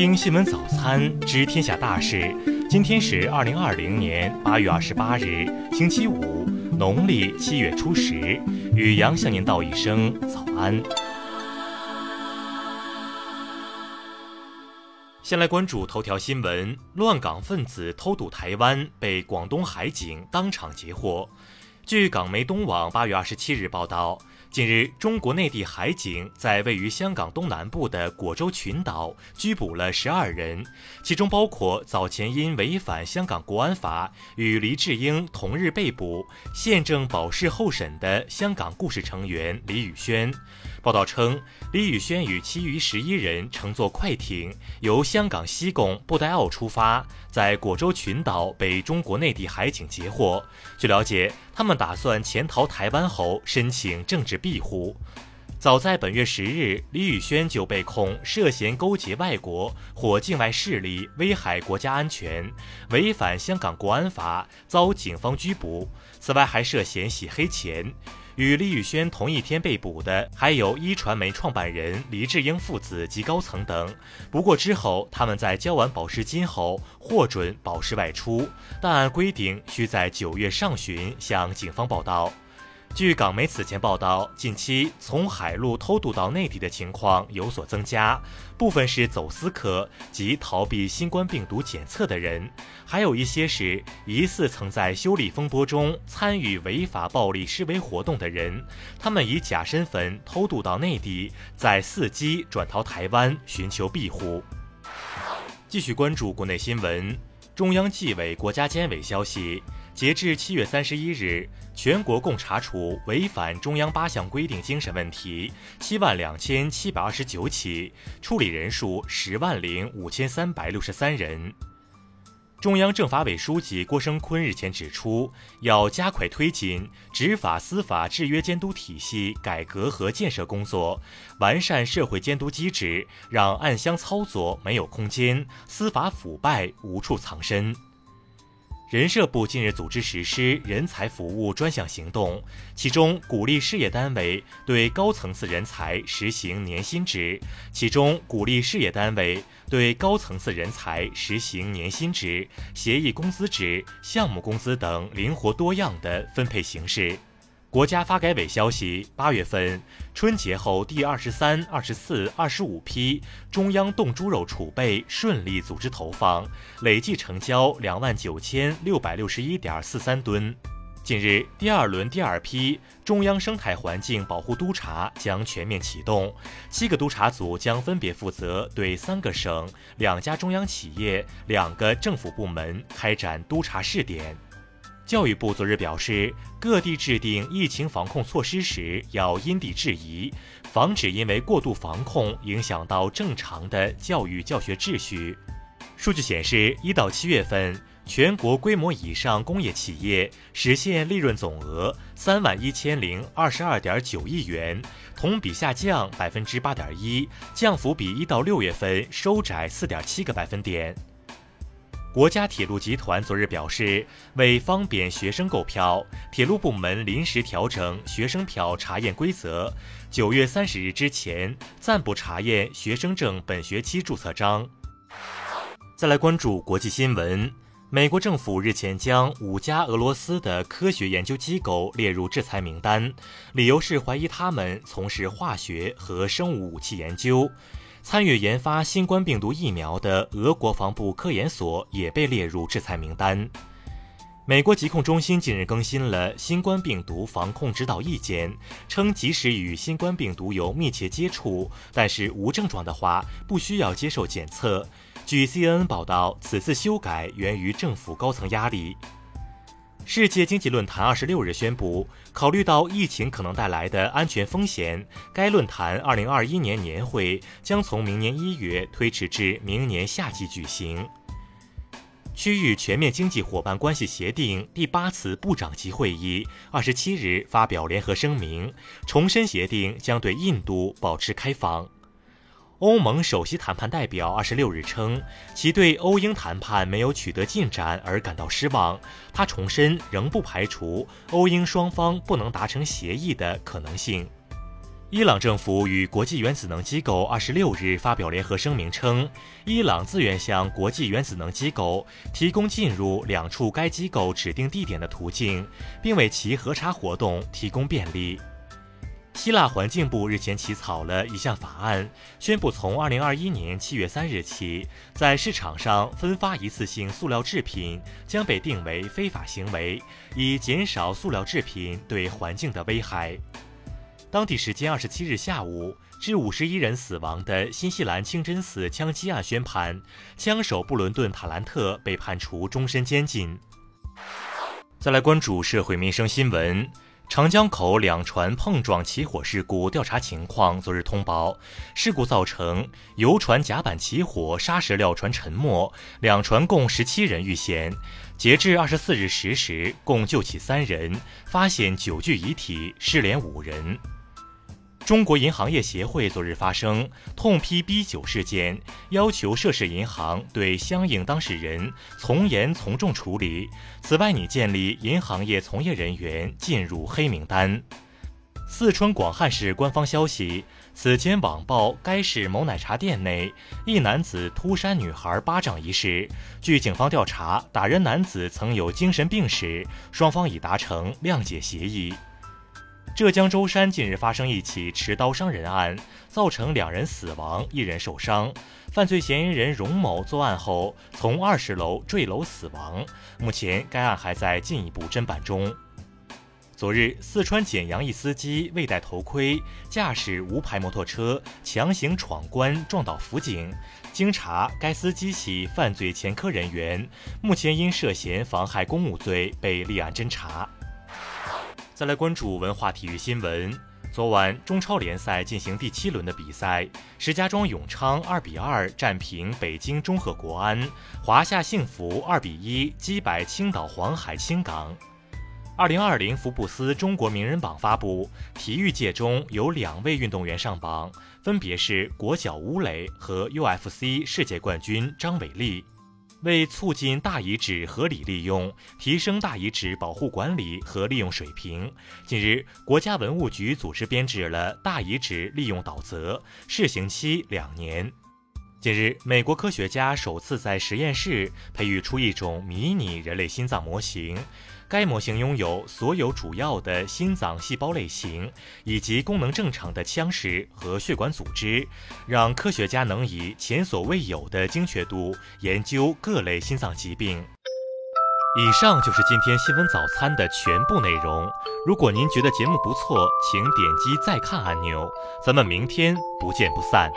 听新闻早餐知天下大事。今天是二零二零年八月二十八日，星期五，农历七月初十。雨阳向您道一声早安。先来关注头条新闻：乱港分子偷渡台湾，被广东海警当场截获。据港媒东网八月二十七日报道。近日，中国内地海警在位于香港东南部的果洲群岛拘捕了十二人，其中包括早前因违反香港国安法与黎智英同日被捕、现正保释候审的香港故事成员李宇轩。报道称，李宇轩与其余十一人乘坐快艇由香港西贡布袋澳出发，在果洲群岛被中国内地海警截获。据了解，他们打算潜逃台湾后申请政治庇护。早在本月十日，李宇轩就被控涉嫌勾结外国或境外势力危害国家安全，违反香港国安法，遭警方拘捕。此外，还涉嫌洗黑钱。与李宇轩同一天被捕的还有一传媒创办人黎智英父子及高层等。不过之后，他们在交完保释金后获准保释外出，但按规定需在九月上旬向警方报到。据港媒此前报道，近期从海路偷渡到内地的情况有所增加，部分是走私客及逃避新冠病毒检测的人，还有一些是疑似曾在修例风波中参与违法暴力示威活动的人，他们以假身份偷渡到内地，再伺机转逃台湾寻求庇护。继续关注国内新闻，中央纪委国家监委消息。截至七月三十一日，全国共查处违反中央八项规定精神问题七万两千七百二十九起，处理人数十万零五千三百六十三人。中央政法委书记郭声琨日前指出，要加快推进执法司法制约监督体系改革和建设工作，完善社会监督机制，让暗箱操作没有空间，司法腐败无处藏身。人社部近日组织实施人才服务专项行动，其中鼓励事业单位对高层次人才实行年薪制，其中鼓励事业单位对高层次人才实行年薪制、协议工资制、项目工资等灵活多样的分配形式。国家发改委消息，八月份春节后第二十三、二十四、二十五批中央冻猪肉储备顺利组织投放，累计成交两万九千六百六十一点四三吨。近日，第二轮第二批中央生态环境保护督查将全面启动，七个督查组将分别负责对三个省、两家中央企业、两个政府部门开展督查试点。教育部昨日表示，各地制定疫情防控措施时要因地制宜，防止因为过度防控影响到正常的教育教学秩序。数据显示，一到七月份，全国规模以上工业企业实现利润总额三万一千零二十二点九亿元，同比下降百分之八点一，降幅比一到六月份收窄四点七个百分点。国家铁路集团昨日表示，为方便学生购票，铁路部门临时调整学生票查验规则，九月三十日之前暂不查验学生证本学期注册章。再来关注国际新闻，美国政府日前将五家俄罗斯的科学研究机构列入制裁名单，理由是怀疑他们从事化学和生物武器研究。参与研发新冠病毒疫苗的俄国防部科研所也被列入制裁名单。美国疾控中心近日更新了新冠病毒防控指导意见，称即使与新冠病毒有密切接触，但是无症状的话，不需要接受检测。据 CNN 报道，此次修改源于政府高层压力。世界经济论坛二十六日宣布，考虑到疫情可能带来的安全风险，该论坛二零二一年年会将从明年一月推迟至明年夏季举行。区域全面经济伙伴关系协定第八次部长级会议二十七日发表联合声明，重申协定将对印度保持开放。欧盟首席谈判代表二十六日称，其对欧英谈判没有取得进展而感到失望。他重申，仍不排除欧英双方不能达成协议的可能性。伊朗政府与国际原子能机构二十六日发表联合声明称，伊朗自愿向国际原子能机构提供进入两处该机构指定地点的途径，并为其核查活动提供便利。希腊环境部日前起草了一项法案，宣布从二零二一年七月三日起，在市场上分发一次性塑料制品将被定为非法行为，以减少塑料制品对环境的危害。当地时间二十七日下午，致五十一人死亡的新西兰清真寺枪击案宣判，枪手布伦顿·塔兰特被判处终身监禁。再来关注社会民生新闻：长江口两船碰撞起火事故调查情况，昨日通报，事故造成游船甲板起火，砂石料船沉没，两船共十七人遇险。截至二十四日十时，共救起三人，发现九具遗体，失联五人。中国银行业协会昨日发声，痛批 B 九事件，要求涉事银行对相应当事人从严从重处理。此外，拟建立银行业从业人员进入黑名单。四川广汉市官方消息，此前网曝该市某奶茶店内一男子突扇女孩巴掌一事，据警方调查，打人男子曾有精神病史，双方已达成谅解协议。浙江舟山近日发生一起持刀伤人案，造成两人死亡，一人受伤。犯罪嫌疑人荣某作案后从二十楼坠楼死亡。目前该案还在进一步侦办中。昨日，四川简阳一司机未戴头盔，驾驶无牌摩托车强行闯关撞倒辅警。经查，该司机系犯罪前科人员，目前因涉嫌妨害公务罪被立案侦查。再来关注文化体育新闻。昨晚中超联赛进行第七轮的比赛，石家庄永昌二比二战平北京中赫国安，华夏幸福二比一击败青岛黄海青港。二零二零福布斯中国名人榜发布，体育界中有两位运动员上榜，分别是国脚吴磊和 UFC 世界冠军张伟丽。为促进大遗址合理利用，提升大遗址保护管理和利用水平，近日，国家文物局组织编制了大遗址利用导则，试行期两年。近日，美国科学家首次在实验室培育出一种迷你人类心脏模型。该模型拥有所有主要的心脏细胞类型，以及功能正常的腔室和血管组织，让科学家能以前所未有的精确度研究各类心脏疾病。以上就是今天新闻早餐的全部内容。如果您觉得节目不错，请点击再看按钮。咱们明天不见不散。